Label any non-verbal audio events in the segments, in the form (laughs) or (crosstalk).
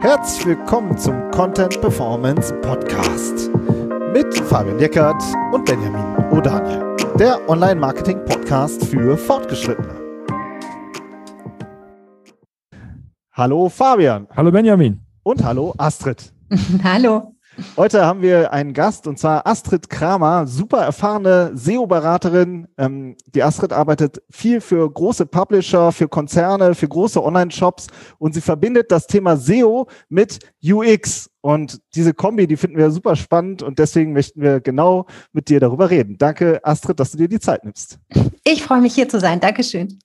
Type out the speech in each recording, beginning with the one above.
Herzlich willkommen zum Content Performance Podcast mit Fabian Deckert und Benjamin O'Daniel, der Online-Marketing-Podcast für Fortgeschrittene. Hallo Fabian. Hallo Benjamin. Und hallo Astrid. (laughs) hallo. Heute haben wir einen Gast und zwar Astrid Kramer, super erfahrene SEO-Beraterin. Ähm, die Astrid arbeitet viel für große Publisher, für Konzerne, für große Online-Shops und sie verbindet das Thema SEO mit UX. Und diese Kombi, die finden wir super spannend und deswegen möchten wir genau mit dir darüber reden. Danke, Astrid, dass du dir die Zeit nimmst. Ich freue mich hier zu sein. Dankeschön.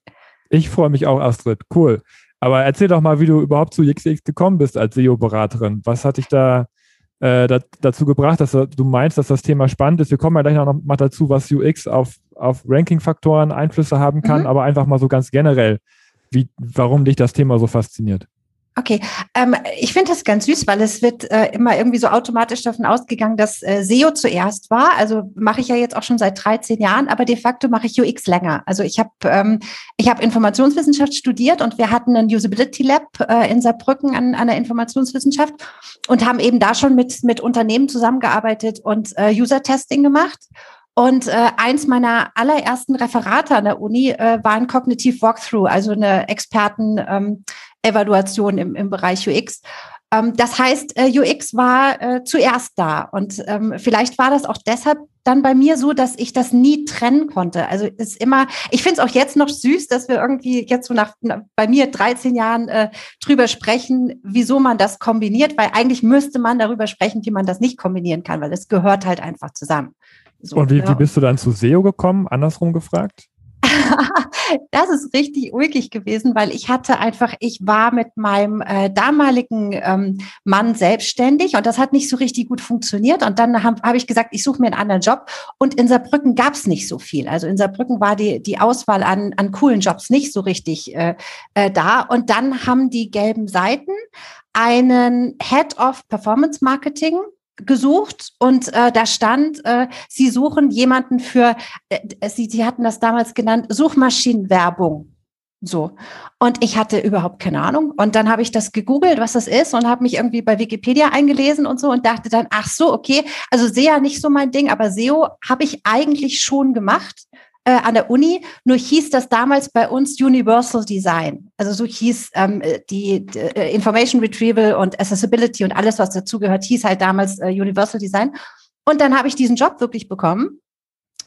Ich freue mich auch, Astrid. Cool. Aber erzähl doch mal, wie du überhaupt zu UX gekommen bist als SEO-Beraterin. Was hat dich da äh, dazu gebracht, dass du meinst, dass das Thema spannend ist. Wir kommen ja gleich noch mal dazu, was UX auf, auf Ranking-Faktoren Einflüsse haben kann, mhm. aber einfach mal so ganz generell, wie, warum dich das Thema so fasziniert. Okay, ähm, ich finde das ganz süß, weil es wird äh, immer irgendwie so automatisch davon ausgegangen, dass äh, SEO zuerst war. Also mache ich ja jetzt auch schon seit 13 Jahren, aber de facto mache ich UX länger. Also ich habe ähm, ich habe Informationswissenschaft studiert und wir hatten ein Usability Lab äh, in Saarbrücken an, an der Informationswissenschaft und haben eben da schon mit mit Unternehmen zusammengearbeitet und äh, User Testing gemacht. Und äh, eins meiner allerersten Referate an der Uni äh, war ein Cognitive Walkthrough, also eine Experten-Evaluation ähm, im, im Bereich UX. Ähm, das heißt, äh, UX war äh, zuerst da. Und ähm, vielleicht war das auch deshalb dann bei mir so, dass ich das nie trennen konnte. Also ist immer, ich finde es auch jetzt noch süß, dass wir irgendwie jetzt so nach, nach bei mir 13 Jahren äh, drüber sprechen, wieso man das kombiniert, weil eigentlich müsste man darüber sprechen, wie man das nicht kombinieren kann, weil es gehört halt einfach zusammen. So, Und wie, ja. wie bist du dann zu SEO gekommen? Andersrum gefragt? (laughs) das ist richtig ulkig gewesen, weil ich hatte einfach, ich war mit meinem äh, damaligen ähm, Mann selbstständig und das hat nicht so richtig gut funktioniert. Und dann habe hab ich gesagt, ich suche mir einen anderen Job. Und in Saarbrücken gab es nicht so viel. Also in Saarbrücken war die, die Auswahl an, an coolen Jobs nicht so richtig äh, äh, da. Und dann haben die gelben Seiten einen Head of Performance Marketing gesucht und äh, da stand, äh, sie suchen jemanden für, äh, sie, sie hatten das damals genannt, Suchmaschinenwerbung. So. Und ich hatte überhaupt keine Ahnung. Und dann habe ich das gegoogelt, was das ist, und habe mich irgendwie bei Wikipedia eingelesen und so und dachte dann, ach so, okay, also SEA nicht so mein Ding, aber SEO habe ich eigentlich schon gemacht äh, an der Uni, nur hieß das damals bei uns Universal Design. Also so hieß ähm, äh, die, die äh, Information Retrieval und Accessibility und alles, was dazugehört, hieß halt damals äh, Universal Design. Und dann habe ich diesen Job wirklich bekommen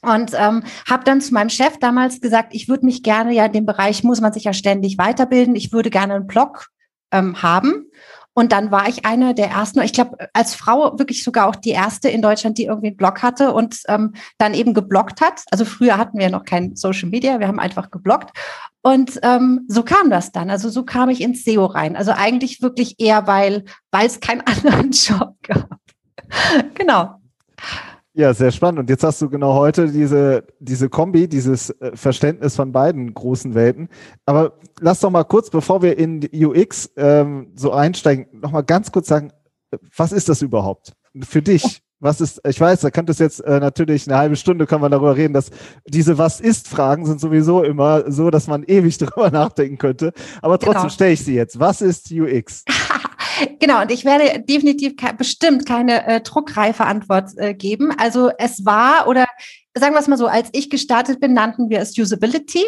und ähm, habe dann zu meinem Chef damals gesagt, ich würde mich gerne ja in dem Bereich muss man sich ja ständig weiterbilden. Ich würde gerne einen Blog ähm, haben und dann war ich eine der ersten, ich glaube, als Frau wirklich sogar auch die erste in Deutschland, die irgendwie einen Blog hatte und ähm, dann eben geblockt hat. Also früher hatten wir noch kein Social Media, wir haben einfach geblockt. Und ähm, so kam das dann. Also so kam ich ins SEO rein. Also eigentlich wirklich eher, weil weil es keinen (laughs) anderen Job gab. genau. Ja, sehr spannend. Und jetzt hast du genau heute diese, diese Kombi, dieses äh, Verständnis von beiden großen Welten. Aber lass doch mal kurz, bevor wir in UX ähm, so einsteigen, noch mal ganz kurz sagen, was ist das überhaupt für dich? Was ist, ich weiß, da könnte es jetzt äh, natürlich eine halbe Stunde können wir darüber reden, dass diese Was ist Fragen sind sowieso immer so, dass man ewig (laughs) darüber nachdenken könnte. Aber trotzdem genau. stelle ich sie jetzt. Was ist UX? Genau, und ich werde definitiv ke bestimmt keine äh, druckreife Antwort äh, geben. Also es war, oder sagen wir es mal so, als ich gestartet bin, nannten wir es Usability.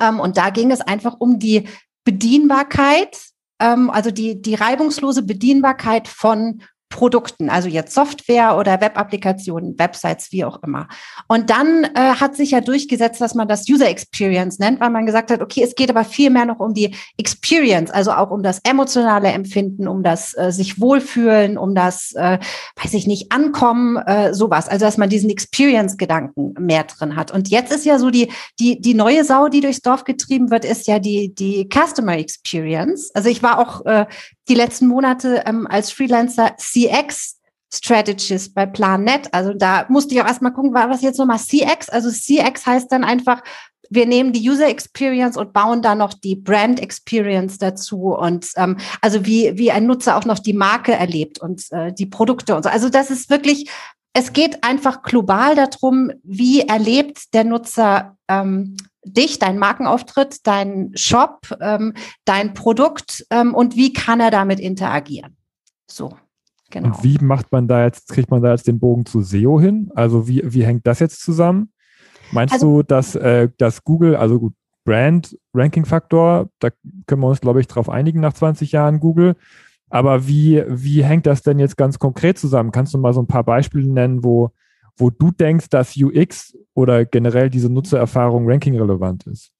Ähm, und da ging es einfach um die Bedienbarkeit, ähm, also die, die reibungslose Bedienbarkeit von Produkten, also jetzt Software oder Web-Applikationen, Websites, wie auch immer. Und dann äh, hat sich ja durchgesetzt, dass man das User Experience nennt, weil man gesagt hat, okay, es geht aber viel mehr noch um die Experience, also auch um das emotionale Empfinden, um das äh, sich wohlfühlen, um das, äh, weiß ich nicht, Ankommen, äh, sowas. Also dass man diesen Experience-Gedanken mehr drin hat. Und jetzt ist ja so die, die, die neue Sau, die durchs Dorf getrieben wird, ist ja die, die Customer Experience. Also ich war auch äh, die letzten Monate ähm, als Freelancer CX Strategist bei PlanNet. Also da musste ich auch erstmal gucken, was jetzt nochmal CX? Also CX heißt dann einfach, wir nehmen die User Experience und bauen da noch die Brand Experience dazu und ähm, also wie wie ein Nutzer auch noch die Marke erlebt und äh, die Produkte und so. Also das ist wirklich es geht einfach global darum, wie erlebt der Nutzer ähm, dich, deinen Markenauftritt, deinen Shop, ähm, dein Produkt ähm, und wie kann er damit interagieren. So. Genau. Und wie macht man da jetzt, kriegt man da jetzt den Bogen zu SEO hin? Also wie, wie hängt das jetzt zusammen? Meinst also, du, dass, äh, dass Google, also gut, Brand, Ranking-Faktor, da können wir uns, glaube ich, drauf einigen nach 20 Jahren Google. Aber wie, wie hängt das denn jetzt ganz konkret zusammen? Kannst du mal so ein paar Beispiele nennen, wo, wo du denkst, dass UX oder generell diese Nutzererfahrung ranking-relevant ist?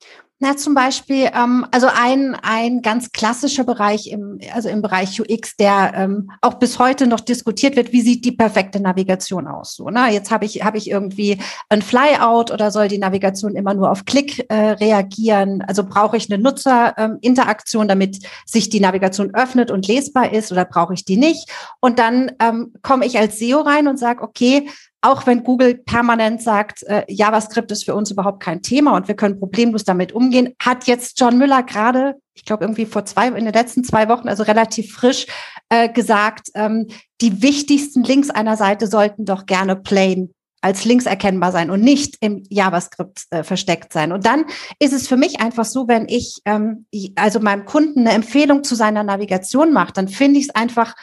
Na, zum Beispiel, ähm, also ein, ein ganz klassischer Bereich im, also im Bereich UX, der ähm, auch bis heute noch diskutiert wird, wie sieht die perfekte Navigation aus? So, ne? Jetzt habe ich, habe ich irgendwie ein Flyout oder soll die Navigation immer nur auf Klick äh, reagieren? Also brauche ich eine Nutzerinteraktion, ähm, damit sich die Navigation öffnet und lesbar ist oder brauche ich die nicht? Und dann ähm, komme ich als SEO rein und sage, okay, auch wenn Google permanent sagt, äh, JavaScript ist für uns überhaupt kein Thema und wir können problemlos damit umgehen, hat jetzt John Müller gerade, ich glaube irgendwie vor zwei, in den letzten zwei Wochen, also relativ frisch, äh, gesagt, ähm, die wichtigsten Links einer Seite sollten doch gerne plain als Links erkennbar sein und nicht im JavaScript äh, versteckt sein. Und dann ist es für mich einfach so, wenn ich ähm, also meinem Kunden eine Empfehlung zu seiner Navigation mache, dann finde ich es einfach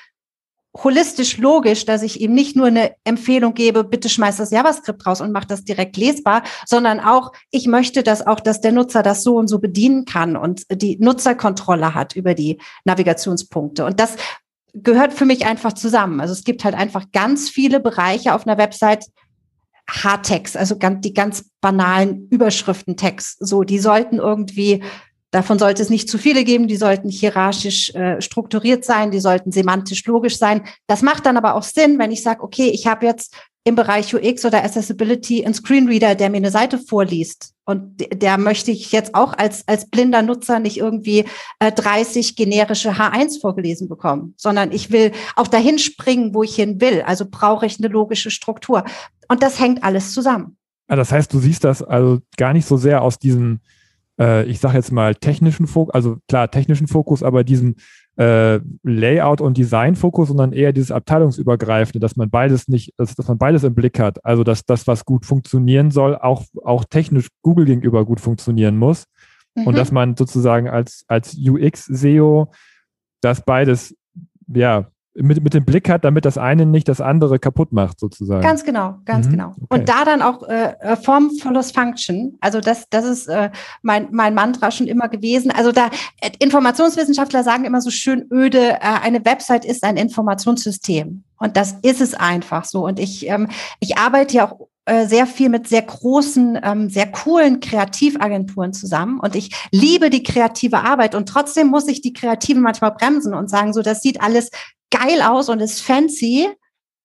holistisch logisch, dass ich ihm nicht nur eine Empfehlung gebe, bitte schmeiß das JavaScript raus und mach das direkt lesbar, sondern auch, ich möchte, dass auch, dass der Nutzer das so und so bedienen kann und die Nutzerkontrolle hat über die Navigationspunkte. Und das gehört für mich einfach zusammen. Also es gibt halt einfach ganz viele Bereiche auf einer Website, Hardtext, also ganz, die ganz banalen Überschriftentext, so, die sollten irgendwie Davon sollte es nicht zu viele geben, die sollten hierarchisch äh, strukturiert sein, die sollten semantisch logisch sein. Das macht dann aber auch Sinn, wenn ich sage, okay, ich habe jetzt im Bereich UX oder Accessibility einen Screenreader, der mir eine Seite vorliest. Und der möchte ich jetzt auch als, als blinder Nutzer nicht irgendwie äh, 30 generische H1 vorgelesen bekommen, sondern ich will auch dahin springen, wo ich hin will. Also brauche ich eine logische Struktur. Und das hängt alles zusammen. Ja, das heißt, du siehst das also gar nicht so sehr aus diesem äh, ich sage jetzt mal, technischen Fokus, also klar, technischen Fokus, aber diesen äh, Layout- und Design-Fokus, sondern eher dieses abteilungsübergreifende, dass man beides nicht, dass, dass man beides im Blick hat. Also dass das, was gut funktionieren soll, auch, auch technisch Google gegenüber gut funktionieren muss. Mhm. Und dass man sozusagen als, als UX-SEO das beides ja mit, mit dem Blick hat, damit das eine nicht das andere kaputt macht, sozusagen. Ganz genau, ganz mhm. genau. Okay. Und da dann auch äh, Form follows Function. Also das, das ist äh, mein, mein Mantra schon immer gewesen. Also da äh, Informationswissenschaftler sagen immer so schön öde, äh, eine Website ist ein Informationssystem. Und das ist es einfach so. Und ich, ähm, ich arbeite ja auch äh, sehr viel mit sehr großen, ähm, sehr coolen Kreativagenturen zusammen und ich liebe die kreative Arbeit und trotzdem muss ich die Kreativen manchmal bremsen und sagen, so, das sieht alles geil aus und ist fancy,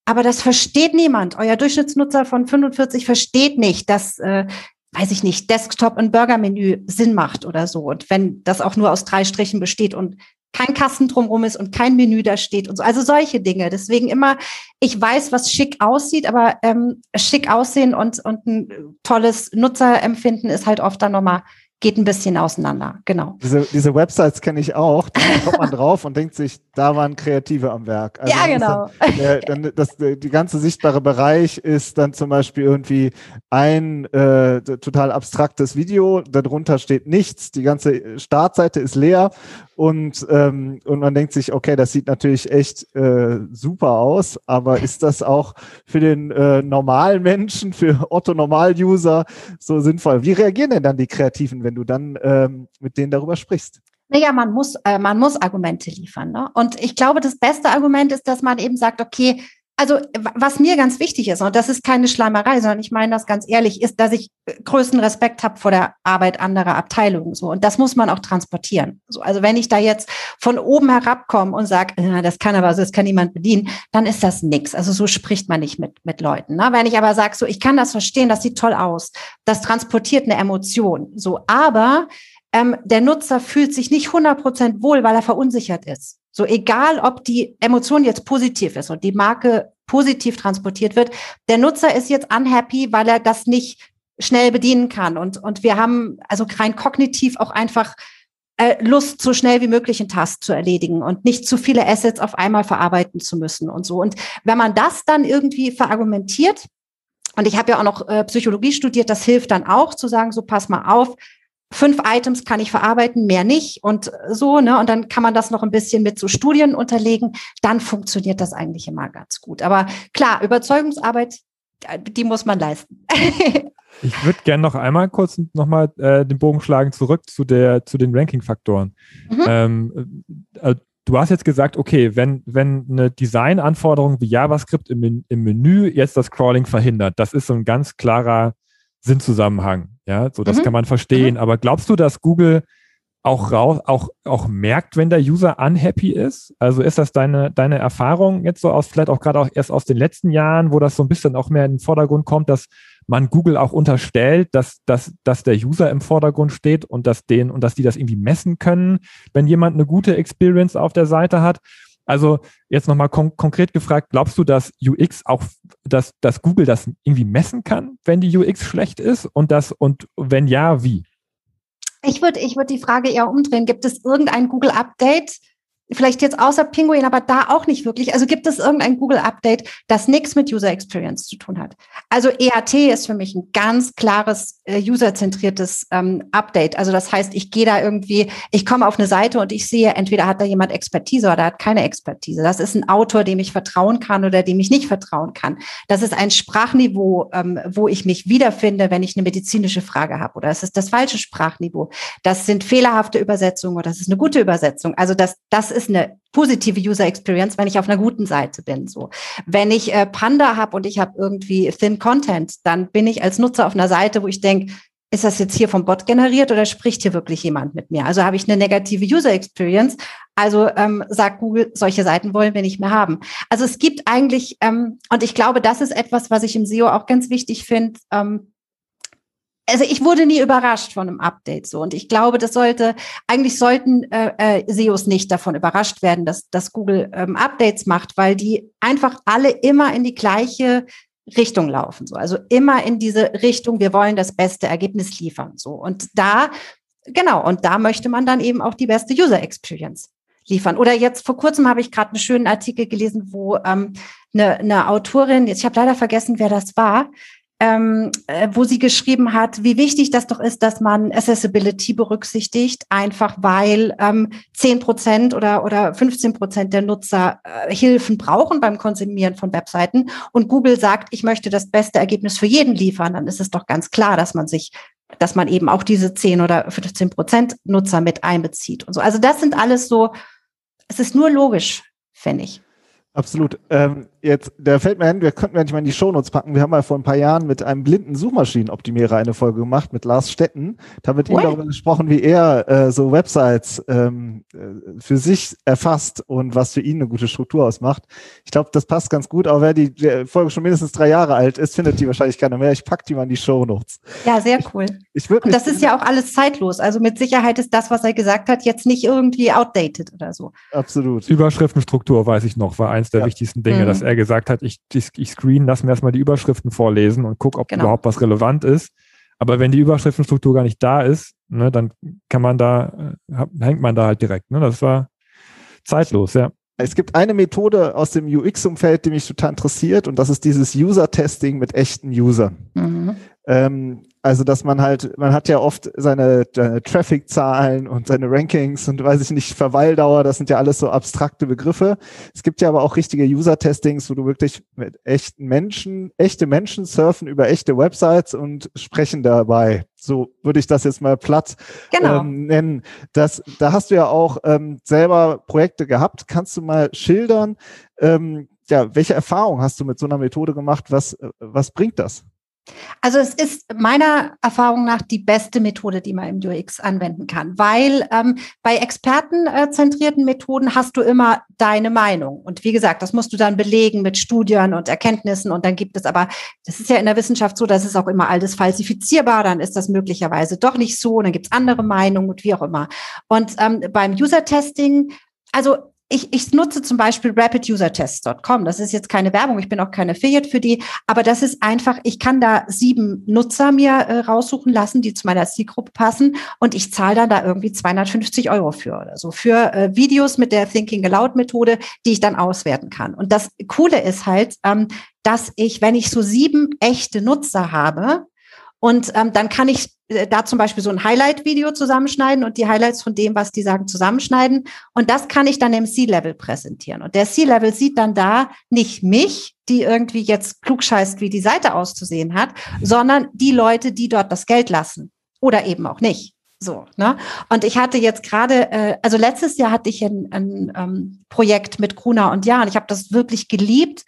aber das versteht niemand. Euer Durchschnittsnutzer von 45 versteht nicht, dass, äh, weiß ich nicht, Desktop- und Burgermenü Sinn macht oder so. Und wenn das auch nur aus drei Strichen besteht und kein Kasten drumherum ist und kein Menü da steht und so. Also solche Dinge. Deswegen immer, ich weiß, was schick aussieht, aber ähm, schick aussehen und, und ein tolles Nutzerempfinden ist halt oft dann nochmal geht ein bisschen auseinander, genau. Diese, diese Websites kenne ich auch, da (laughs) kommt man drauf und denkt sich, da waren Kreative am Werk. Also ja, genau. Dann, der, dann, das, die ganze sichtbare Bereich ist dann zum Beispiel irgendwie ein äh, total abstraktes Video, darunter steht nichts, die ganze Startseite ist leer und, ähm, und man denkt sich, okay, das sieht natürlich echt äh, super aus, aber (laughs) ist das auch für den äh, normalen Menschen, für Otto-Normal-User so sinnvoll? Wie reagieren denn dann die Kreativen, wenn du dann ähm, mit denen darüber sprichst? Naja, man muss, äh, man muss Argumente liefern. Ne? Und ich glaube, das beste Argument ist, dass man eben sagt, okay, also was mir ganz wichtig ist, und das ist keine Schleimerei, sondern ich meine das ganz ehrlich, ist, dass ich größten Respekt habe vor der Arbeit anderer Abteilungen. So. Und das muss man auch transportieren. So, also wenn ich da jetzt von oben herabkomme und sage, äh, das kann aber, das kann niemand bedienen, dann ist das nix. Also so spricht man nicht mit, mit Leuten. Ne? Wenn ich aber sage, so, ich kann das verstehen, das sieht toll aus, das transportiert eine Emotion. So, aber ähm, der Nutzer fühlt sich nicht 100 Prozent wohl, weil er verunsichert ist. So egal, ob die Emotion jetzt positiv ist und die Marke positiv transportiert wird, der Nutzer ist jetzt unhappy, weil er das nicht schnell bedienen kann. Und, und wir haben also rein kognitiv auch einfach äh, Lust, so schnell wie möglich einen Task zu erledigen und nicht zu viele Assets auf einmal verarbeiten zu müssen und so. Und wenn man das dann irgendwie verargumentiert, und ich habe ja auch noch äh, Psychologie studiert, das hilft dann auch zu sagen, so pass mal auf, fünf Items kann ich verarbeiten, mehr nicht und so, ne? Und dann kann man das noch ein bisschen mit so Studien unterlegen. Dann funktioniert das eigentlich immer ganz gut. Aber klar, Überzeugungsarbeit, die muss man leisten. (laughs) ich würde gerne noch einmal kurz nochmal äh, den Bogen schlagen zurück zu der zu den Ranking-Faktoren. Mhm. Ähm, äh, du hast jetzt gesagt, okay, wenn, wenn eine Designanforderung wie JavaScript im, im Menü jetzt das Crawling verhindert, das ist so ein ganz klarer Sinnzusammenhang. Ja, so das mhm. kann man verstehen. Mhm. Aber glaubst du, dass Google auch, raus, auch, auch merkt, wenn der User unhappy ist? Also ist das deine, deine Erfahrung jetzt so aus, vielleicht auch gerade auch erst aus den letzten Jahren, wo das so ein bisschen auch mehr in den Vordergrund kommt, dass man Google auch unterstellt, dass, dass, dass der User im Vordergrund steht und dass den und dass die das irgendwie messen können, wenn jemand eine gute Experience auf der Seite hat? Also jetzt nochmal kon konkret gefragt, glaubst du, dass UX auch, dass, dass Google das irgendwie messen kann, wenn die UX schlecht ist? Und das, und wenn ja, wie? Ich würde ich würd die Frage eher umdrehen. Gibt es irgendein Google-Update, Vielleicht jetzt außer Pinguin, aber da auch nicht wirklich. Also gibt es irgendein Google-Update, das nichts mit User Experience zu tun hat? Also EAT ist für mich ein ganz klares äh, userzentriertes ähm, Update. Also das heißt, ich gehe da irgendwie, ich komme auf eine Seite und ich sehe, entweder hat da jemand Expertise oder hat keine Expertise. Das ist ein Autor, dem ich vertrauen kann oder dem ich nicht vertrauen kann. Das ist ein Sprachniveau, ähm, wo ich mich wiederfinde, wenn ich eine medizinische Frage habe. Oder es ist das falsche Sprachniveau. Das sind fehlerhafte Übersetzungen oder das ist eine gute Übersetzung. Also das, das ist eine positive User Experience, wenn ich auf einer guten Seite bin. So, wenn ich äh, Panda habe und ich habe irgendwie Thin Content, dann bin ich als Nutzer auf einer Seite, wo ich denke, ist das jetzt hier vom Bot generiert oder spricht hier wirklich jemand mit mir? Also habe ich eine negative User Experience. Also ähm, sagt Google, solche Seiten wollen wir nicht mehr haben. Also es gibt eigentlich, ähm, und ich glaube, das ist etwas, was ich im SEO auch ganz wichtig finde, ähm, also ich wurde nie überrascht von einem Update so und ich glaube, das sollte eigentlich sollten äh, äh, SEOs nicht davon überrascht werden, dass, dass Google ähm, Updates macht, weil die einfach alle immer in die gleiche Richtung laufen so, also immer in diese Richtung. Wir wollen das beste Ergebnis liefern so und da genau und da möchte man dann eben auch die beste User Experience liefern. Oder jetzt vor kurzem habe ich gerade einen schönen Artikel gelesen, wo ähm, eine, eine Autorin, jetzt ich habe leider vergessen, wer das war, ähm, äh, wo sie geschrieben hat, wie wichtig das doch ist, dass man Accessibility berücksichtigt, einfach weil ähm, 10 Prozent oder, oder 15 Prozent der Nutzer äh, Hilfen brauchen beim Konsumieren von Webseiten und Google sagt, ich möchte das beste Ergebnis für jeden liefern, dann ist es doch ganz klar, dass man sich dass man eben auch diese 10 oder 15 Prozent Nutzer mit einbezieht und so. Also das sind alles so, es ist nur logisch, finde ich. Absolut. Ähm, jetzt, der fällt mir ein, wir könnten eigentlich mal in die Shownotes packen. Wir haben mal vor ein paar Jahren mit einem blinden Suchmaschinenoptimierer eine Folge gemacht mit Lars Stetten. Da haben mit ihm darüber gesprochen, wie er äh, so Websites ähm, äh, für sich erfasst und was für ihn eine gute Struktur ausmacht. Ich glaube, das passt ganz gut. Aber wer die, die Folge schon mindestens drei Jahre alt ist, findet die wahrscheinlich keiner mehr. Ich pack die mal in die Shownotes. Ja, sehr cool. Ich, ich und das ist ja auch alles zeitlos. Also mit Sicherheit ist das, was er gesagt hat, jetzt nicht irgendwie outdated oder so. Absolut. Überschriftenstruktur, weiß ich noch, war eins der ja. wichtigsten Dinge, mhm. dass er gesagt hat, ich, ich screen, lass mir erstmal die Überschriften vorlesen und guck, ob genau. überhaupt was relevant ist. Aber wenn die Überschriftenstruktur gar nicht da ist, ne, dann kann man da, äh, hängt man da halt direkt. Ne? Das war zeitlos, ja. Es gibt eine Methode aus dem UX-Umfeld, die mich total interessiert, und das ist dieses User-Testing mit echten Usern. Mhm. Ähm, also, dass man halt, man hat ja oft seine, seine Traffic-Zahlen und seine Rankings und weiß ich nicht, Verweildauer, das sind ja alles so abstrakte Begriffe. Es gibt ja aber auch richtige User-Testings, wo du wirklich mit echten Menschen, echte Menschen surfen über echte Websites und sprechen dabei. So würde ich das jetzt mal platt genau. ähm, nennen. Das, da hast du ja auch ähm, selber Projekte gehabt. Kannst du mal schildern, ähm, ja, welche Erfahrung hast du mit so einer Methode gemacht? Was, äh, was bringt das? Also es ist meiner Erfahrung nach die beste Methode, die man im UX anwenden kann, weil ähm, bei expertenzentrierten Methoden hast du immer deine Meinung. Und wie gesagt, das musst du dann belegen mit Studien und Erkenntnissen. Und dann gibt es aber, das ist ja in der Wissenschaft so, das ist auch immer alles falsifizierbar, dann ist das möglicherweise doch nicht so, und dann gibt es andere Meinungen und wie auch immer. Und ähm, beim User-Testing, also ich, ich nutze zum Beispiel rapidusertests.com. Das ist jetzt keine Werbung, ich bin auch keine Affiliate für die, aber das ist einfach, ich kann da sieben Nutzer mir äh, raussuchen lassen, die zu meiner Zielgruppe passen und ich zahle dann da irgendwie 250 Euro für oder so, für äh, Videos mit der Thinking Aloud Methode, die ich dann auswerten kann. Und das Coole ist halt, ähm, dass ich, wenn ich so sieben echte Nutzer habe, und ähm, dann kann ich äh, da zum Beispiel so ein Highlight-Video zusammenschneiden und die Highlights von dem, was die sagen, zusammenschneiden. Und das kann ich dann im C-Level präsentieren. Und der C-Level sieht dann da nicht mich, die irgendwie jetzt klugscheißt, wie die Seite auszusehen hat, sondern die Leute, die dort das Geld lassen. Oder eben auch nicht. So, ne? Und ich hatte jetzt gerade, äh, also letztes Jahr hatte ich ein, ein ähm, Projekt mit Kruna und Jan. Ich habe das wirklich geliebt,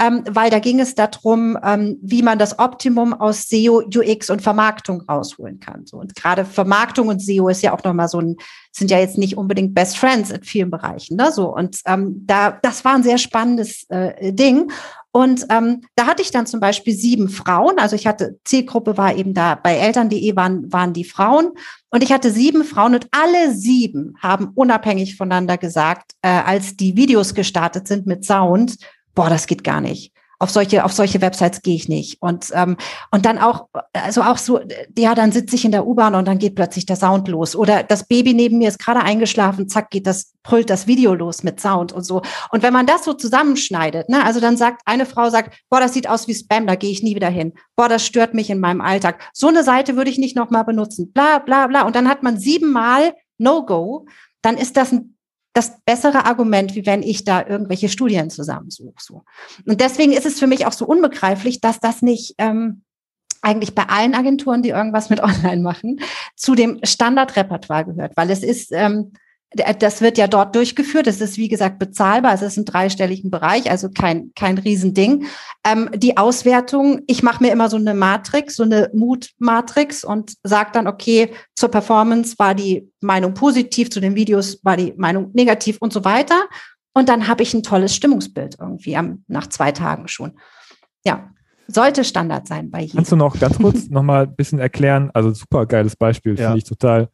ähm, weil da ging es darum, ähm, wie man das Optimum aus SEO, UX und Vermarktung rausholen kann. So, und gerade Vermarktung und SEO ist ja auch nochmal so ein, sind ja jetzt nicht unbedingt Best Friends in vielen Bereichen. Ne? So, und ähm, da, das war ein sehr spannendes äh, Ding. Und ähm, da hatte ich dann zum Beispiel sieben Frauen. Also ich hatte, Zielgruppe war eben da, bei Eltern.de waren, waren die Frauen. Und ich hatte sieben Frauen und alle sieben haben unabhängig voneinander gesagt, äh, als die Videos gestartet sind mit Sound, boah, das geht gar nicht. Auf solche, auf solche Websites gehe ich nicht. Und, ähm, und dann auch, also auch so, ja, dann sitze ich in der U-Bahn und dann geht plötzlich der Sound los. Oder das Baby neben mir ist gerade eingeschlafen, zack, geht das, brüllt das Video los mit Sound und so. Und wenn man das so zusammenschneidet, ne, also dann sagt, eine Frau sagt, boah, das sieht aus wie Spam, da gehe ich nie wieder hin. Boah, das stört mich in meinem Alltag. So eine Seite würde ich nicht nochmal benutzen. Bla, bla, bla. Und dann hat man siebenmal No-Go. Dann ist das ein das bessere Argument, wie wenn ich da irgendwelche Studien zusammensuche. So. Und deswegen ist es für mich auch so unbegreiflich, dass das nicht ähm, eigentlich bei allen Agenturen, die irgendwas mit (laughs) Online machen, zu dem Standardrepertoire gehört, weil es ist ähm, das wird ja dort durchgeführt. Es ist, wie gesagt, bezahlbar. Es ist im dreistelligen Bereich, also kein, kein Riesending. Ähm, die Auswertung, ich mache mir immer so eine Matrix, so eine Mood-Matrix und sage dann, okay, zur Performance war die Meinung positiv, zu den Videos war die Meinung negativ und so weiter. Und dann habe ich ein tolles Stimmungsbild irgendwie am, nach zwei Tagen schon. Ja, sollte Standard sein bei jedem. Kannst du noch ganz kurz (laughs) noch mal ein bisschen erklären? Also super geiles Beispiel, ja. finde ich total,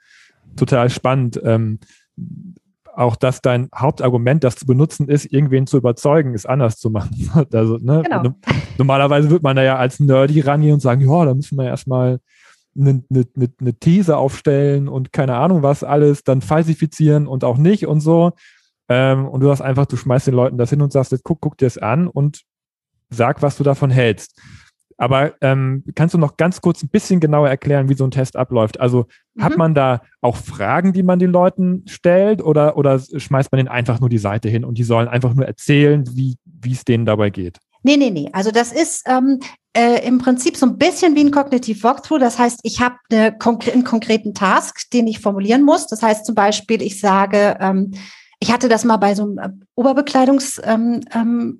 total spannend. Ähm, auch dass dein Hauptargument, das zu benutzen ist, irgendwen zu überzeugen, ist anders zu machen. (laughs) Also, ne, genau. Normalerweise wird man da ja als Nerdy rangehen und sagen, ja, da müssen wir erstmal eine, eine, eine These aufstellen und keine Ahnung was alles, dann falsifizieren und auch nicht und so. Ähm, und du sagst einfach, du schmeißt den Leuten das hin und sagst, jetzt guck, guck dir das an und sag, was du davon hältst. Aber ähm, kannst du noch ganz kurz ein bisschen genauer erklären, wie so ein Test abläuft? Also mhm. hat man da auch Fragen, die man den Leuten stellt oder, oder schmeißt man denen einfach nur die Seite hin und die sollen einfach nur erzählen, wie es denen dabei geht? Nee, nee, nee. Also das ist ähm, äh, im Prinzip so ein bisschen wie ein Cognitive Walkthrough. Das heißt, ich habe eine einen konkreten Task, den ich formulieren muss. Das heißt zum Beispiel, ich sage, ähm, ich hatte das mal bei so einem äh, Oberbekleidungsshop ähm, ähm,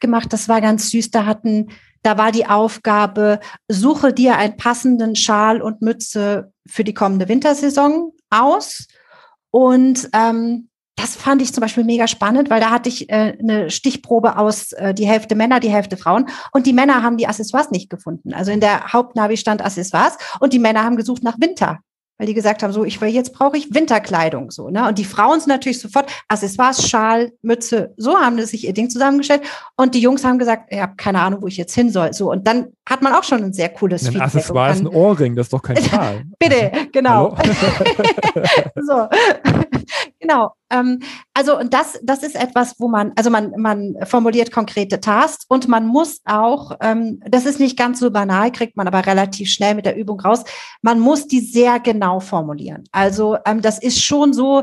gemacht. Das war ganz süß. Da hatten da war die Aufgabe, suche dir einen passenden Schal und Mütze für die kommende Wintersaison aus. Und ähm, das fand ich zum Beispiel mega spannend, weil da hatte ich äh, eine Stichprobe aus äh, die Hälfte Männer, die Hälfte Frauen. Und die Männer haben die Accessoires nicht gefunden. Also in der Hauptnavi stand Accessoires und die Männer haben gesucht nach Winter weil die gesagt haben, so, ich will jetzt brauche ich Winterkleidung, so, ne? Und die Frauen sind natürlich sofort Accessoires, Schal, Mütze, so haben sie sich ihr Ding zusammengestellt. Und die Jungs haben gesagt, ich habe keine Ahnung, wo ich jetzt hin soll, so. Und dann hat man auch schon ein sehr cooles ein. Accessoire ist ein Ohrring, das ist doch kein (laughs) Schal. Bitte, genau. (laughs) (laughs) so. Genau. Ähm, also, und das, das ist etwas, wo man, also man, man formuliert konkrete Tasks und man muss auch, ähm, das ist nicht ganz so banal, kriegt man aber relativ schnell mit der Übung raus, man muss die sehr genau formulieren. Also, ähm, das ist schon so,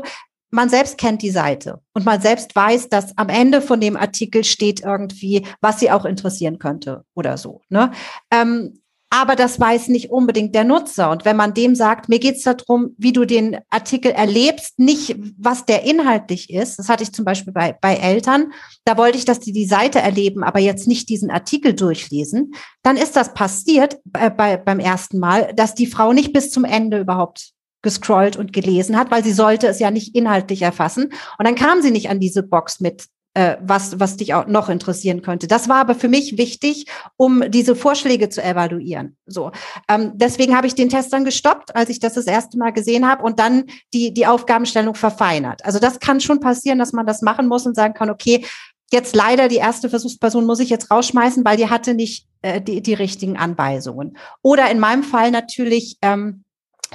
man selbst kennt die Seite und man selbst weiß, dass am Ende von dem Artikel steht irgendwie, was sie auch interessieren könnte oder so. Ne? Ähm, aber das weiß nicht unbedingt der Nutzer. Und wenn man dem sagt, mir geht's darum, wie du den Artikel erlebst, nicht was der inhaltlich ist, das hatte ich zum Beispiel bei, bei Eltern, da wollte ich, dass die die Seite erleben, aber jetzt nicht diesen Artikel durchlesen, dann ist das passiert bei, bei, beim ersten Mal, dass die Frau nicht bis zum Ende überhaupt gescrollt und gelesen hat, weil sie sollte es ja nicht inhaltlich erfassen. Und dann kam sie nicht an diese Box mit äh, was, was dich auch noch interessieren könnte. Das war aber für mich wichtig, um diese Vorschläge zu evaluieren. So, ähm, deswegen habe ich den Test dann gestoppt, als ich das das erste Mal gesehen habe und dann die, die Aufgabenstellung verfeinert. Also das kann schon passieren, dass man das machen muss und sagen kann, okay, jetzt leider die erste Versuchsperson muss ich jetzt rausschmeißen, weil die hatte nicht äh, die, die richtigen Anweisungen. Oder in meinem Fall natürlich, ähm,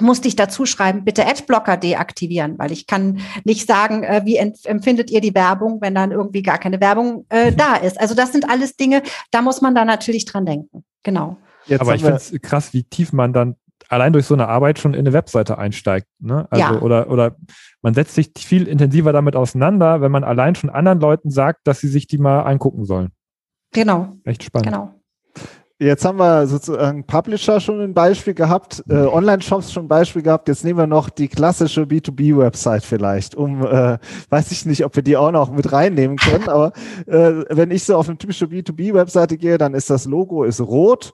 musste ich dazu schreiben, bitte Adblocker deaktivieren, weil ich kann nicht sagen, äh, wie empfindet ihr die Werbung, wenn dann irgendwie gar keine Werbung äh, (laughs) da ist. Also das sind alles Dinge, da muss man da natürlich dran denken. Genau. Jetzt Aber ich finde es krass, wie tief man dann allein durch so eine Arbeit schon in eine Webseite einsteigt. Ne? Also, ja. oder, oder man setzt sich viel intensiver damit auseinander, wenn man allein schon anderen Leuten sagt, dass sie sich die mal angucken sollen. Genau. Echt spannend. Genau. Jetzt haben wir sozusagen Publisher schon ein Beispiel gehabt, äh, Online-Shops schon ein Beispiel gehabt. Jetzt nehmen wir noch die klassische B2B-Website vielleicht, um, äh, weiß ich nicht, ob wir die auch noch mit reinnehmen können, aber äh, wenn ich so auf eine typische B2B-Webseite gehe, dann ist das Logo ist rot,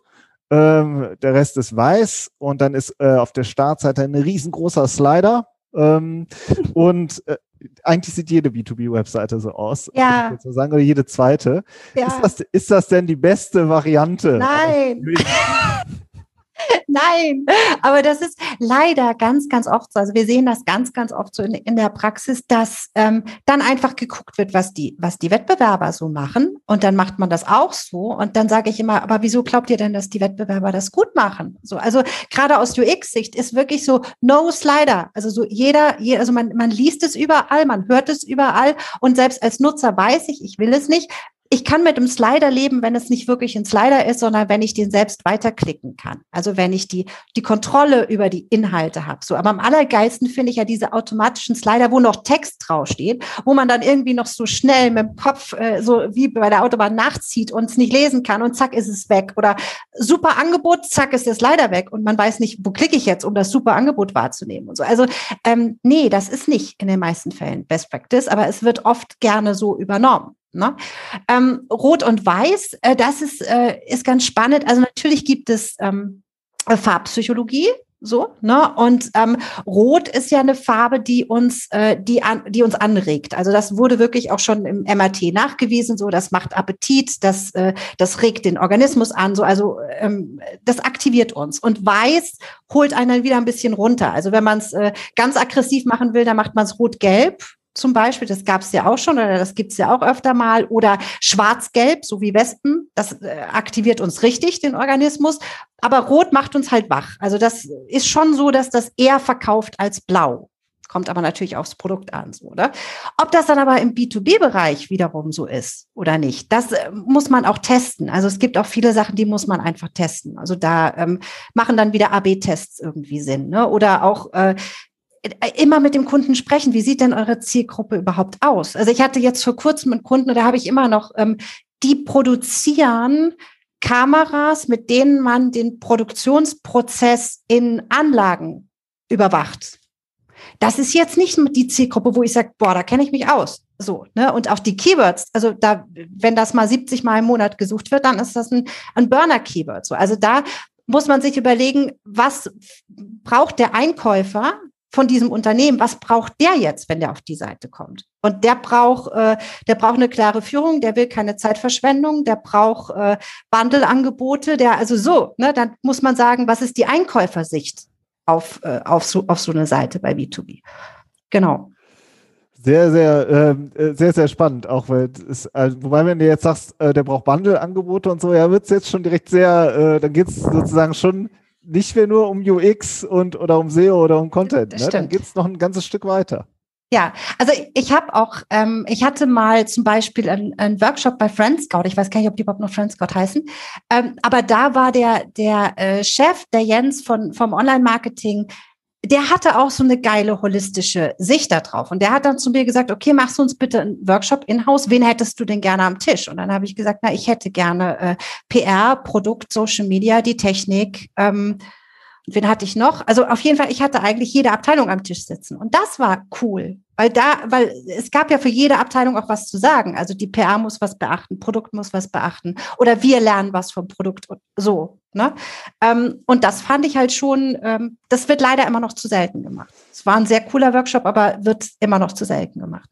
ähm, der Rest ist weiß und dann ist äh, auf der Startseite ein riesengroßer Slider ähm, und äh, eigentlich sieht jede B2B-Webseite so aus. Ja. So sagen, oder jede zweite. Ja. Ist, das, ist das denn die beste Variante? Nein. Nein, aber das ist leider ganz, ganz oft so. Also wir sehen das ganz, ganz oft so in, in der Praxis, dass ähm, dann einfach geguckt wird, was die, was die Wettbewerber so machen. Und dann macht man das auch so. Und dann sage ich immer, aber wieso glaubt ihr denn, dass die Wettbewerber das gut machen? So, also gerade aus UX-Sicht ist wirklich so No Slider. Also so jeder, jeder also man, man liest es überall, man hört es überall. Und selbst als Nutzer weiß ich, ich will es nicht ich kann mit dem Slider leben, wenn es nicht wirklich ein Slider ist, sondern wenn ich den selbst weiterklicken kann. Also wenn ich die, die Kontrolle über die Inhalte habe. So, aber am allergeilsten finde ich ja diese automatischen Slider, wo noch Text draufsteht, wo man dann irgendwie noch so schnell mit dem Kopf, äh, so wie bei der Autobahn nachzieht und es nicht lesen kann und zack ist es weg. Oder super Angebot, zack ist der Slider weg und man weiß nicht, wo klicke ich jetzt, um das super Angebot wahrzunehmen und so. Also ähm, nee, das ist nicht in den meisten Fällen Best Practice, aber es wird oft gerne so übernommen. Ne? Ähm, Rot und Weiß, äh, das ist, äh, ist ganz spannend. Also natürlich gibt es ähm, Farbpsychologie, so, ne? Und ähm, Rot ist ja eine Farbe, die uns, äh, die, an, die uns anregt. Also das wurde wirklich auch schon im MRT nachgewiesen. So, das macht Appetit, das, äh, das regt den Organismus an. So, also ähm, das aktiviert uns. Und Weiß holt einen wieder ein bisschen runter. Also wenn man es äh, ganz aggressiv machen will, dann macht man es rot-gelb zum Beispiel, das gab es ja auch schon oder das gibt es ja auch öfter mal, oder schwarz-gelb, so wie Wespen, das äh, aktiviert uns richtig, den Organismus, aber rot macht uns halt wach. Also das ist schon so, dass das eher verkauft als blau. Kommt aber natürlich aufs Produkt an, so, oder? Ob das dann aber im B2B-Bereich wiederum so ist oder nicht, das äh, muss man auch testen. Also es gibt auch viele Sachen, die muss man einfach testen. Also da ähm, machen dann wieder AB-Tests irgendwie Sinn, ne? Oder auch äh, immer mit dem Kunden sprechen. Wie sieht denn eure Zielgruppe überhaupt aus? Also ich hatte jetzt vor kurzem einen Kunden, da habe ich immer noch, ähm, die produzieren Kameras, mit denen man den Produktionsprozess in Anlagen überwacht. Das ist jetzt nicht die Zielgruppe, wo ich sage, boah, da kenne ich mich aus. So, ne? Und auch die Keywords, also da, wenn das mal 70 Mal im Monat gesucht wird, dann ist das ein, ein Burner-Keyword. So, also da muss man sich überlegen, was braucht der Einkäufer, von diesem Unternehmen, was braucht der jetzt, wenn der auf die Seite kommt? Und der braucht, äh, der braucht eine klare Führung, der will keine Zeitverschwendung, der braucht äh, Bundle-Angebote, der also so, ne, dann muss man sagen, was ist die Einkäufersicht auf, äh, auf, so, auf so eine Seite bei B2B? Genau. Sehr, sehr, ähm, äh, sehr, sehr spannend, auch weil es, also, wobei, wenn du jetzt sagst, äh, der braucht Bundle-Angebote und so, ja, wird es jetzt schon direkt sehr, äh, dann geht es sozusagen schon nicht mehr nur um UX und oder um SEO oder um Content. Ne? Dann geht es noch ein ganzes Stück weiter. Ja, also ich habe auch, ähm, ich hatte mal zum Beispiel einen, Workshop bei Friendscout. Ich weiß gar nicht, ob die überhaupt noch Friendscout heißen. Ähm, aber da war der, der äh, Chef, der Jens von, vom Online-Marketing, der hatte auch so eine geile holistische Sicht darauf. Und der hat dann zu mir gesagt, okay, machst du uns bitte einen Workshop in-house. Wen hättest du denn gerne am Tisch? Und dann habe ich gesagt, na, ich hätte gerne äh, PR, Produkt, Social Media, die Technik. Ähm, wen hatte ich noch? Also auf jeden Fall, ich hatte eigentlich jede Abteilung am Tisch sitzen. Und das war cool. Weil da, weil es gab ja für jede Abteilung auch was zu sagen. Also die PR muss was beachten, Produkt muss was beachten oder wir lernen was vom Produkt und so. Ne? Ähm, und das fand ich halt schon, ähm, das wird leider immer noch zu selten gemacht. Es war ein sehr cooler Workshop, aber wird immer noch zu selten gemacht.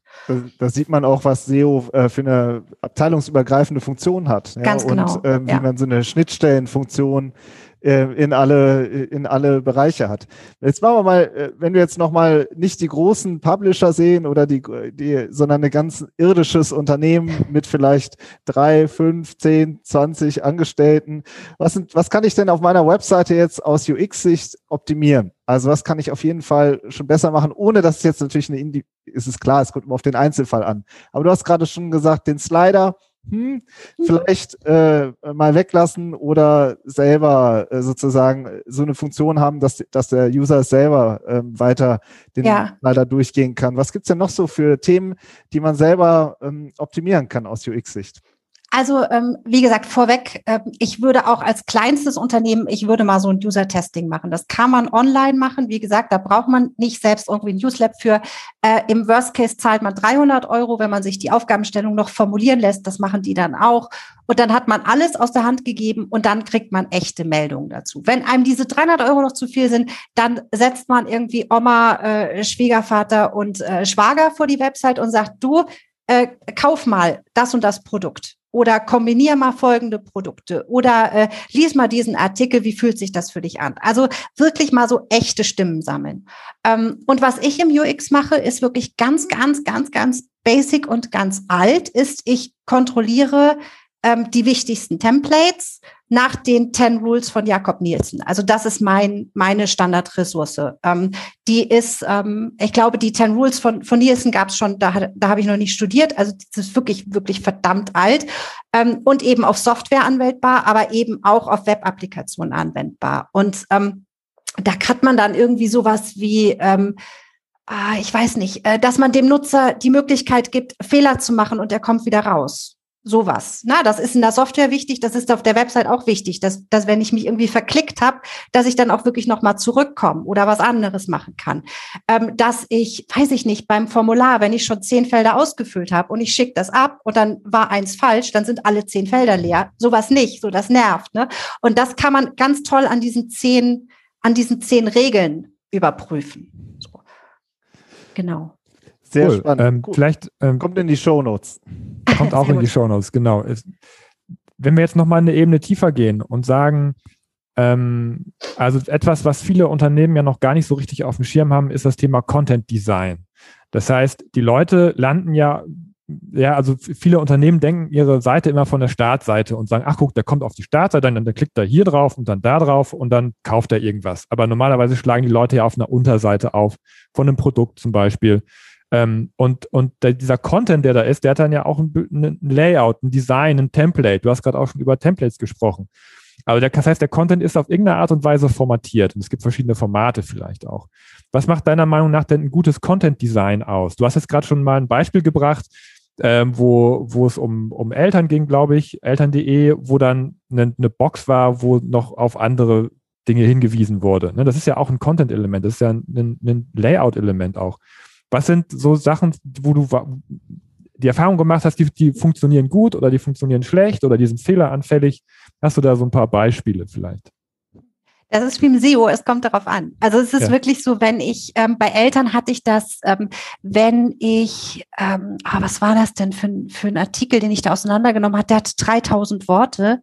Da, sieht man auch, was SEO äh, für eine abteilungsübergreifende Funktion hat. Ja? Ganz genau. Und ähm, wie ja. man so eine Schnittstellenfunktion äh, in alle, in alle Bereiche hat. Jetzt machen wir mal, äh, wenn wir jetzt nochmal nicht die großen Publisher sehen oder die, die, sondern ein ganz irdisches Unternehmen mit vielleicht drei, fünf, zehn, zwanzig Angestellten. Was sind, was kann ich denn auf meiner Webseite jetzt aus UX-Sicht optimieren? Also was kann ich auf jeden Fall schon besser machen, ohne dass es jetzt natürlich eine Indi ist es klar, es kommt immer auf den Einzelfall an. Aber du hast gerade schon gesagt, den Slider, hm, vielleicht äh, mal weglassen oder selber äh, sozusagen so eine Funktion haben, dass, dass der User selber ähm, weiter den ja. leider durchgehen kann. Was gibt's denn noch so für Themen, die man selber ähm, optimieren kann aus UX-Sicht? Also ähm, wie gesagt, vorweg, äh, ich würde auch als kleinstes Unternehmen, ich würde mal so ein User-Testing machen. Das kann man online machen. Wie gesagt, da braucht man nicht selbst irgendwie ein Newslab für. Äh, Im Worst Case zahlt man 300 Euro, wenn man sich die Aufgabenstellung noch formulieren lässt. Das machen die dann auch. Und dann hat man alles aus der Hand gegeben und dann kriegt man echte Meldungen dazu. Wenn einem diese 300 Euro noch zu viel sind, dann setzt man irgendwie Oma, äh, Schwiegervater und äh, Schwager vor die Website und sagt, du, äh, kauf mal das und das Produkt oder kombinier mal folgende Produkte oder äh, lies mal diesen Artikel, wie fühlt sich das für dich an? Also wirklich mal so echte Stimmen sammeln. Ähm, und was ich im UX mache, ist wirklich ganz, ganz, ganz, ganz basic und ganz alt, ist, ich kontrolliere ähm, die wichtigsten Templates nach den 10 Rules von Jakob Nielsen. Also das ist mein, meine Standardressource. Ähm, die ist, ähm, ich glaube, die 10 Rules von, von Nielsen gab es schon, da, da habe ich noch nicht studiert. Also das ist wirklich, wirklich verdammt alt ähm, und eben auf Software anwendbar, aber eben auch auf Web-Applikationen anwendbar. Und ähm, da hat man dann irgendwie sowas wie, ähm, ah, ich weiß nicht, äh, dass man dem Nutzer die Möglichkeit gibt, Fehler zu machen und er kommt wieder raus sowas. Na, das ist in der Software wichtig, das ist auf der Website auch wichtig, dass, dass wenn ich mich irgendwie verklickt habe, dass ich dann auch wirklich nochmal zurückkomme oder was anderes machen kann. Ähm, dass ich, weiß ich nicht, beim Formular, wenn ich schon zehn Felder ausgefüllt habe und ich schicke das ab und dann war eins falsch, dann sind alle zehn Felder leer. Sowas nicht, so das nervt. Ne? Und das kann man ganz toll an diesen zehn, an diesen zehn Regeln überprüfen. So. Genau. Sehr cool. spannend. Ähm, cool. Vielleicht ähm, kommt in die Show Notes. (laughs) Kommt auch in die Show Notes, genau. Wenn wir jetzt nochmal eine Ebene tiefer gehen und sagen, ähm, also etwas, was viele Unternehmen ja noch gar nicht so richtig auf dem Schirm haben, ist das Thema Content Design. Das heißt, die Leute landen ja, ja, also viele Unternehmen denken ihre Seite immer von der Startseite und sagen, ach guck, der kommt auf die Startseite, dann, dann klickt er hier drauf und dann da drauf und dann kauft er irgendwas. Aber normalerweise schlagen die Leute ja auf einer Unterseite auf, von einem Produkt zum Beispiel. Ähm, und und der, dieser Content, der da ist, der hat dann ja auch ein, ein Layout, ein Design, ein Template. Du hast gerade auch schon über Templates gesprochen. Aber der, das heißt, der Content ist auf irgendeine Art und Weise formatiert und es gibt verschiedene Formate vielleicht auch. Was macht deiner Meinung nach denn ein gutes Content-Design aus? Du hast jetzt gerade schon mal ein Beispiel gebracht, ähm, wo, wo es um, um Eltern ging, glaube ich, eltern.de, wo dann eine, eine Box war, wo noch auf andere Dinge hingewiesen wurde. Ne? Das ist ja auch ein Content-Element, das ist ja ein, ein Layout-Element auch. Was sind so Sachen, wo du die Erfahrung gemacht hast, die, die funktionieren gut oder die funktionieren schlecht oder die sind fehleranfällig? Hast du da so ein paar Beispiele vielleicht? Das ist wie im SEO, es kommt darauf an. Also es ist ja. wirklich so, wenn ich, ähm, bei Eltern hatte ich das, ähm, wenn ich, ähm, ah, was war das denn für, für ein Artikel, den ich da auseinandergenommen habe, der hat 3000 Worte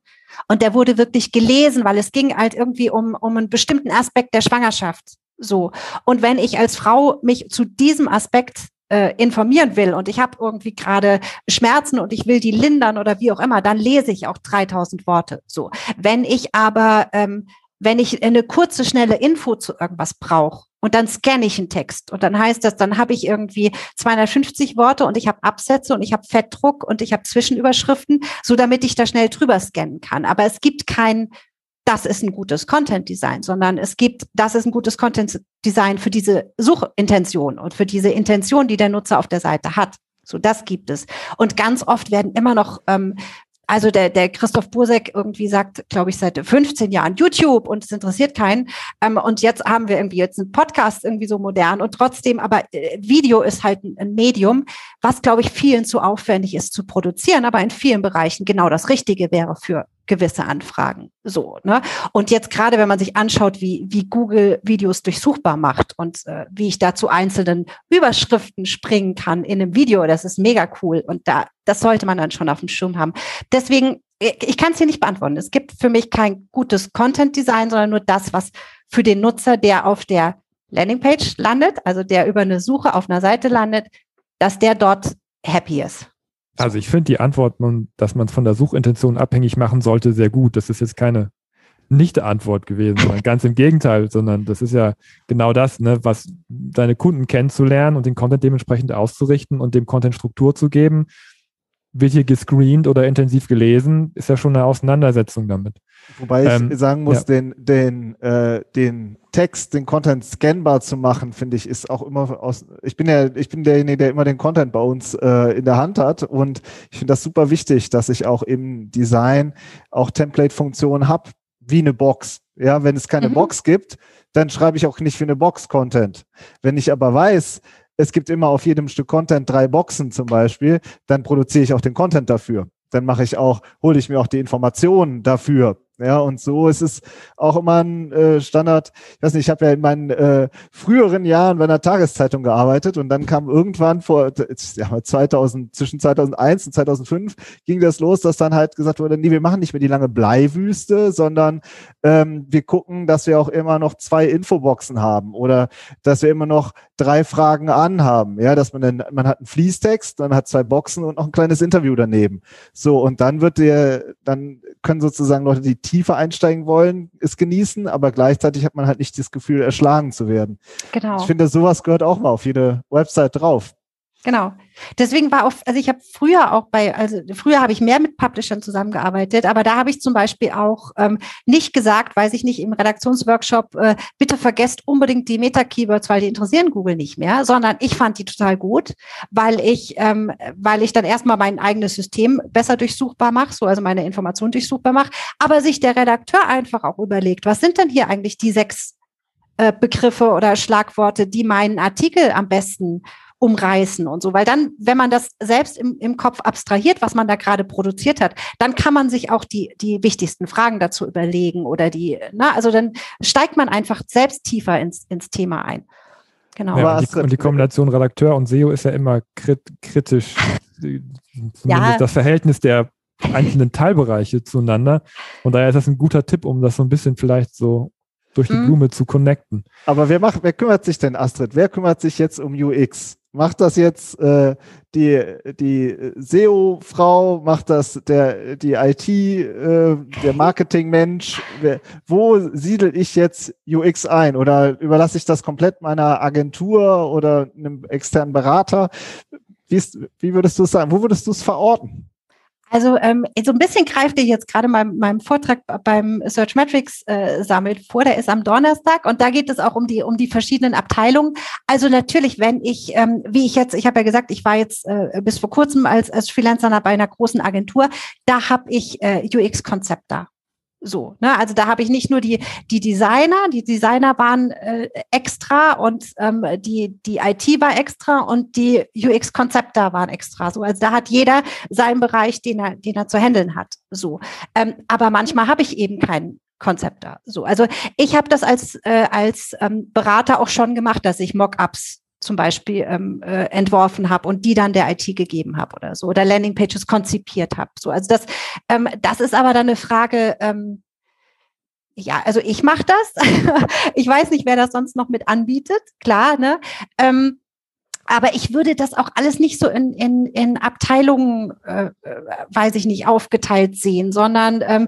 und der wurde wirklich gelesen, weil es ging halt irgendwie um, um einen bestimmten Aspekt der Schwangerschaft. So. Und wenn ich als Frau mich zu diesem Aspekt äh, informieren will und ich habe irgendwie gerade Schmerzen und ich will die lindern oder wie auch immer, dann lese ich auch 3000 Worte. So. Wenn ich aber, ähm, wenn ich eine kurze, schnelle Info zu irgendwas brauche und dann scanne ich einen Text und dann heißt das, dann habe ich irgendwie 250 Worte und ich habe Absätze und ich habe Fettdruck und ich habe Zwischenüberschriften, so damit ich da schnell drüber scannen kann. Aber es gibt kein das ist ein gutes Content Design, sondern es gibt, das ist ein gutes Content Design für diese Suchintention und für diese Intention, die der Nutzer auf der Seite hat. So, das gibt es. Und ganz oft werden immer noch, ähm, also der, der Christoph Bursek irgendwie sagt, glaube ich, seit 15 Jahren YouTube und es interessiert keinen. Ähm, und jetzt haben wir irgendwie jetzt einen Podcast irgendwie so modern und trotzdem, aber äh, Video ist halt ein, ein Medium, was, glaube ich, vielen zu aufwendig ist zu produzieren, aber in vielen Bereichen genau das Richtige wäre für gewisse Anfragen. So, ne? Und jetzt gerade, wenn man sich anschaut, wie, wie Google Videos durchsuchbar macht und äh, wie ich da zu einzelnen Überschriften springen kann in einem Video, das ist mega cool. Und da, das sollte man dann schon auf dem Schirm haben. Deswegen, ich kann es hier nicht beantworten. Es gibt für mich kein gutes Content Design, sondern nur das, was für den Nutzer, der auf der Landingpage landet, also der über eine Suche auf einer Seite landet, dass der dort happy ist. Also ich finde die Antwort, dass man es von der Suchintention abhängig machen sollte, sehr gut. Das ist jetzt keine Nicht-Antwort gewesen, sondern ganz im Gegenteil, sondern das ist ja genau das, ne, was deine Kunden kennenzulernen und den Content dementsprechend auszurichten und dem Content Struktur zu geben. Wird hier gescreent oder intensiv gelesen, ist ja schon eine Auseinandersetzung damit. Wobei ich ähm, sagen muss, ja. den, den, äh, den Text, den Content scannbar zu machen, finde ich, ist auch immer aus. Ich bin ja, ich bin derjenige, der immer den Content bei uns äh, in der Hand hat und ich finde das super wichtig, dass ich auch im Design auch Template-Funktionen habe, wie eine Box. Ja, wenn es keine mhm. Box gibt, dann schreibe ich auch nicht für eine Box Content. Wenn ich aber weiß, es gibt immer auf jedem Stück Content drei Boxen zum Beispiel, dann produziere ich auch den Content dafür. Dann mache ich auch, hole ich mir auch die Informationen dafür. Ja, und so ist es auch immer ein äh, Standard. Ich weiß nicht, ich habe ja in meinen äh, früheren Jahren bei einer Tageszeitung gearbeitet und dann kam irgendwann vor ja, 2000, zwischen 2001 und 2005 ging das los, dass dann halt gesagt wurde, nee, wir machen nicht mehr die lange Bleiwüste, sondern ähm, wir gucken, dass wir auch immer noch zwei Infoboxen haben oder dass wir immer noch drei Fragen anhaben. Ja, dass man dann, man hat einen Fließtext, dann hat zwei Boxen und noch ein kleines Interview daneben. So, und dann wird der, dann können sozusagen Leute, die tiefer einsteigen wollen, es genießen, aber gleichzeitig hat man halt nicht das Gefühl, erschlagen zu werden. Genau. Ich finde, sowas gehört auch mal auf jede Website drauf. Genau. Deswegen war auch, also ich habe früher auch bei, also früher habe ich mehr mit Publishern zusammengearbeitet, aber da habe ich zum Beispiel auch ähm, nicht gesagt, weiß ich nicht, im Redaktionsworkshop, äh, bitte vergesst unbedingt die Meta-Keywords, weil die interessieren Google nicht mehr, sondern ich fand die total gut, weil ich, ähm, weil ich dann erstmal mein eigenes System besser durchsuchbar mache, so also meine Informationen durchsuchbar mache, aber sich der Redakteur einfach auch überlegt, was sind denn hier eigentlich die sechs äh, Begriffe oder Schlagworte, die meinen Artikel am besten umreißen und so. Weil dann, wenn man das selbst im, im Kopf abstrahiert, was man da gerade produziert hat, dann kann man sich auch die, die wichtigsten Fragen dazu überlegen oder die, na, also dann steigt man einfach selbst tiefer ins, ins Thema ein. Genau. Ja, und, die, und, die, Kombination Redakteur und SEO ist ja immer krit, kritisch. (laughs) ja. das Verhältnis der einzelnen Teilbereiche zueinander. Und daher ist das ein guter Tipp, um das so ein bisschen vielleicht so durch die mhm. Blume zu connecten. Aber wer macht, wer kümmert sich denn, Astrid? Wer kümmert sich jetzt um UX? Macht das jetzt äh, die, die SEO-Frau, macht das der, die IT, äh, der Marketing-Mensch? Wo siedel ich jetzt UX ein? Oder überlasse ich das komplett meiner Agentur oder einem externen Berater? Wie, ist, wie würdest du es sagen? Wo würdest du es verorten? Also ähm, so ein bisschen greift ihr jetzt gerade meinem, meinem Vortrag beim Search Metrics äh, sammelt vor, der ist am Donnerstag und da geht es auch um die um die verschiedenen Abteilungen. Also natürlich, wenn ich, ähm, wie ich jetzt, ich habe ja gesagt, ich war jetzt äh, bis vor kurzem als als Freelancer bei einer großen Agentur, da habe ich äh, UX-Konzepte so, ne? Also da habe ich nicht nur die, die Designer, die Designer waren äh, extra und ähm, die, die IT war extra und die UX-Konzepte waren extra. So, also da hat jeder seinen Bereich, den er, den er zu handeln hat. So. Ähm, aber manchmal habe ich eben keinen Konzept da. So, also ich habe das als äh, als ähm, Berater auch schon gemacht, dass ich Mockups zum Beispiel ähm, äh, entworfen habe und die dann der IT gegeben habe oder so oder Landingpages konzipiert habe. So, also das, ähm, das ist aber dann eine Frage. Ähm, ja, also ich mache das. (laughs) ich weiß nicht, wer das sonst noch mit anbietet. Klar, ne? Ähm, aber ich würde das auch alles nicht so in, in, in Abteilungen, äh, äh weiß ich nicht, aufgeteilt sehen, sondern ähm,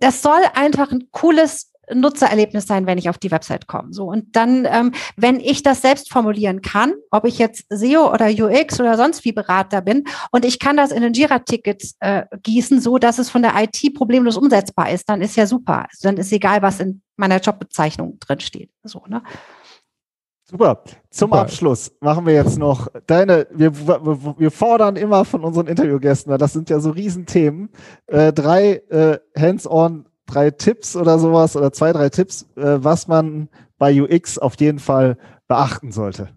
das soll einfach ein cooles Nutzererlebnis sein, wenn ich auf die Website komme. So und dann, ähm, wenn ich das selbst formulieren kann, ob ich jetzt SEO oder UX oder sonst wie Berater bin und ich kann das in ein Jira-Ticket äh, gießen, so dass es von der IT problemlos umsetzbar ist, dann ist ja super. Also dann ist egal, was in meiner Jobbezeichnung drin steht. So ne. Super. Zum Super. Abschluss machen wir jetzt noch deine, wir, wir fordern immer von unseren Interviewgästen, das sind ja so Riesenthemen, äh, drei äh, Hands-on drei Tipps oder sowas oder zwei, drei Tipps, äh, was man bei UX auf jeden Fall beachten sollte?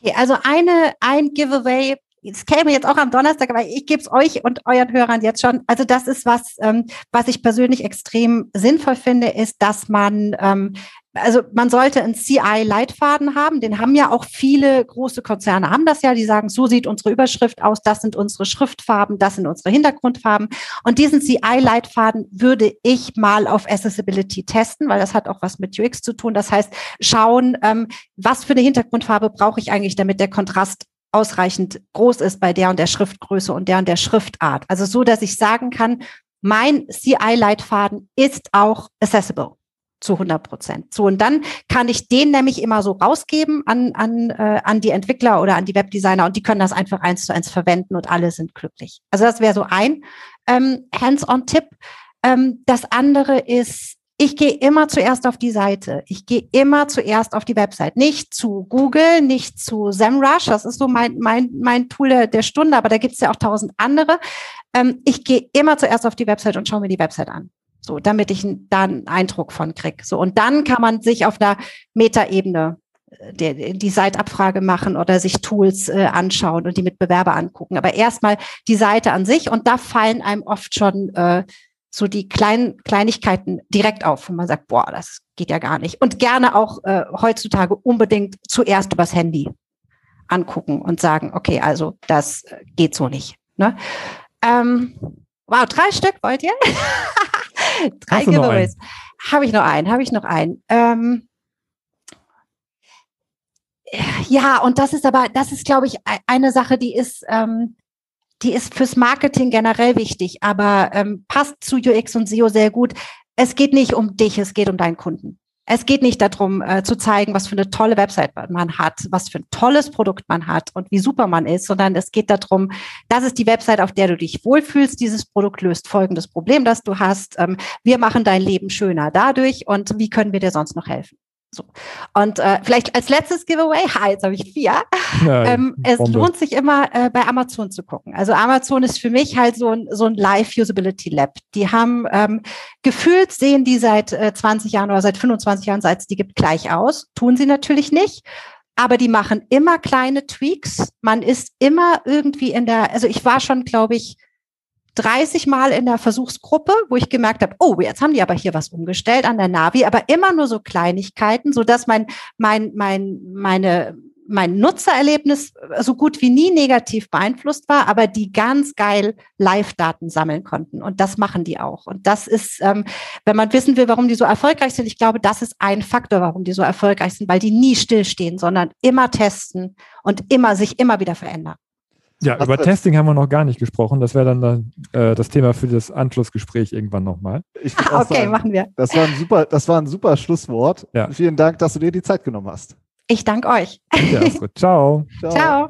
Okay, also eine, ein Giveaway es käme jetzt auch am Donnerstag, aber ich gebe es euch und euren Hörern jetzt schon. Also das ist was, ähm, was ich persönlich extrem sinnvoll finde, ist, dass man ähm, also man sollte einen CI-Leitfaden haben, den haben ja auch viele große Konzerne, haben das ja, die sagen, so sieht unsere Überschrift aus, das sind unsere Schriftfarben, das sind unsere Hintergrundfarben. Und diesen CI-Leitfaden würde ich mal auf Accessibility testen, weil das hat auch was mit UX zu tun. Das heißt, schauen, ähm, was für eine Hintergrundfarbe brauche ich eigentlich, damit der Kontrast ausreichend groß ist bei der und der Schriftgröße und der und der Schriftart. Also so, dass ich sagen kann, mein CI-Leitfaden ist auch accessible zu 100 Prozent. So, und dann kann ich den nämlich immer so rausgeben an, an, äh, an die Entwickler oder an die Webdesigner und die können das einfach eins zu eins verwenden und alle sind glücklich. Also das wäre so ein ähm, Hands-on-Tipp. Ähm, das andere ist, ich gehe immer zuerst auf die Seite. Ich gehe immer zuerst auf die Website. Nicht zu Google, nicht zu SEMrush. Das ist so mein, mein, mein Tool der, Stunde, aber da gibt es ja auch tausend andere. Ähm, ich gehe immer zuerst auf die Website und schaue mir die Website an. So, damit ich da einen Eindruck von krieg. So, und dann kann man sich auf einer Metaebene äh, die Seitabfrage machen oder sich Tools äh, anschauen und die Mitbewerber angucken. Aber erstmal die Seite an sich und da fallen einem oft schon äh, so die kleinen Kleinigkeiten direkt auf, wo man sagt, boah, das geht ja gar nicht. Und gerne auch äh, heutzutage unbedingt zuerst übers Handy angucken und sagen, okay, also das äh, geht so nicht. Ne? Ähm, wow, drei Stück wollt ihr? (laughs) Drei Giveaways. Habe ich noch einen, habe ich noch einen. Ähm, ja, und das ist aber, das ist, glaube ich, eine Sache, die ist, ähm, die ist fürs Marketing generell wichtig, aber ähm, passt zu UX und SEO sehr gut. Es geht nicht um dich, es geht um deinen Kunden. Es geht nicht darum, äh, zu zeigen, was für eine tolle Website man hat, was für ein tolles Produkt man hat und wie super man ist, sondern es geht darum, das ist die Website, auf der du dich wohlfühlst. Dieses Produkt löst folgendes Problem, das du hast. Ähm, wir machen dein Leben schöner dadurch und wie können wir dir sonst noch helfen? So. Und äh, vielleicht als letztes Giveaway, ha, jetzt habe ich vier. Ja, (laughs) ähm, es lohnt sich immer, äh, bei Amazon zu gucken. Also Amazon ist für mich halt so ein, so ein Live-Usability Lab. Die haben ähm, gefühlt, sehen die seit äh, 20 Jahren oder seit 25 Jahren, seit es die gibt, gleich aus. Tun sie natürlich nicht. Aber die machen immer kleine Tweaks. Man ist immer irgendwie in der, also ich war schon, glaube ich, 30 Mal in der Versuchsgruppe, wo ich gemerkt habe, oh, jetzt haben die aber hier was umgestellt an der Navi, aber immer nur so Kleinigkeiten, so dass mein, mein, mein, meine, mein Nutzererlebnis so gut wie nie negativ beeinflusst war, aber die ganz geil Live-Daten sammeln konnten. Und das machen die auch. Und das ist, ähm, wenn man wissen will, warum die so erfolgreich sind, ich glaube, das ist ein Faktor, warum die so erfolgreich sind, weil die nie stillstehen, sondern immer testen und immer sich immer wieder verändern. Ja, über Testing haben wir noch gar nicht gesprochen. Das wäre dann äh, das Thema für das Anschlussgespräch irgendwann nochmal. (laughs) okay, sagen, machen wir. Das war ein super, das war ein super Schlusswort. Ja. Vielen Dank, dass du dir die Zeit genommen hast. Ich danke euch. Ja, (laughs) gut. Ciao. Ciao. Ciao.